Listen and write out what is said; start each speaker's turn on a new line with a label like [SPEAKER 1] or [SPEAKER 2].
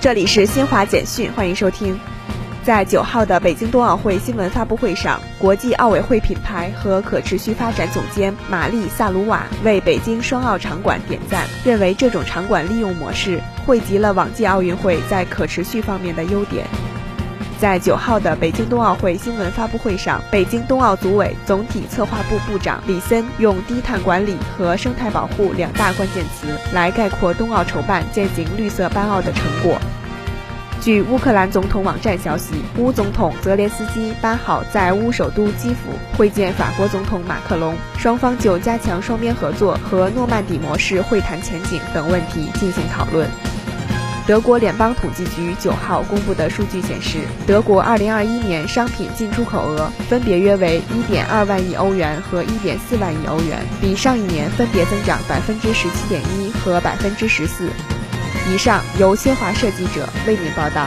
[SPEAKER 1] 这里是新华简讯，欢迎收听。在九号的北京冬奥会新闻发布会上，国际奥委会品牌和可持续发展总监玛丽萨鲁瓦为北京双奥场馆点赞，认为这种场馆利用模式汇集了往届奥运会在可持续方面的优点。在九号的北京冬奥会新闻发布会上，北京冬奥组委总体策划部部长李森用低碳管理和生态保护两大关键词来概括冬奥筹办践行绿色办奥的成果。据乌克兰总统网站消息，乌总统泽连斯基八号在乌首都基辅会见法国总统马克龙，双方就加强双边合作和诺曼底模式会谈前景等问题进行讨论。德国联邦统计局九号公布的数据显示，德国二零二一年商品进出口额分别约为一点二万亿欧元和一点四万亿欧元，比上一年分别增长百分之十七点一和百分之十四。以上由新华社记者为您报道。